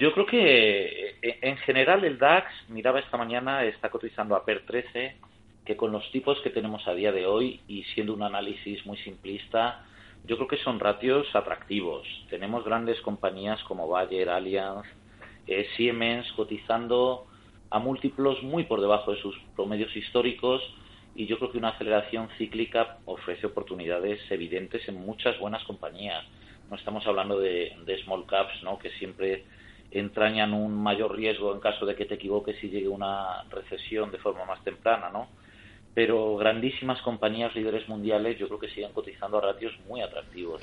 Yo creo que eh, en general el DAX, miraba esta mañana, está cotizando a PER 13, que con los tipos que tenemos a día de hoy y siendo un análisis muy simplista, yo creo que son ratios atractivos. Tenemos grandes compañías como Bayer, Allianz, eh, Siemens cotizando a múltiplos muy por debajo de sus promedios históricos y yo creo que una aceleración cíclica ofrece oportunidades evidentes en muchas buenas compañías. No estamos hablando de, de small caps, ¿no? que siempre entrañan un mayor riesgo en caso de que te equivoques y llegue una recesión de forma más temprana, ¿no? Pero grandísimas compañías líderes mundiales yo creo que siguen cotizando a ratios muy atractivos.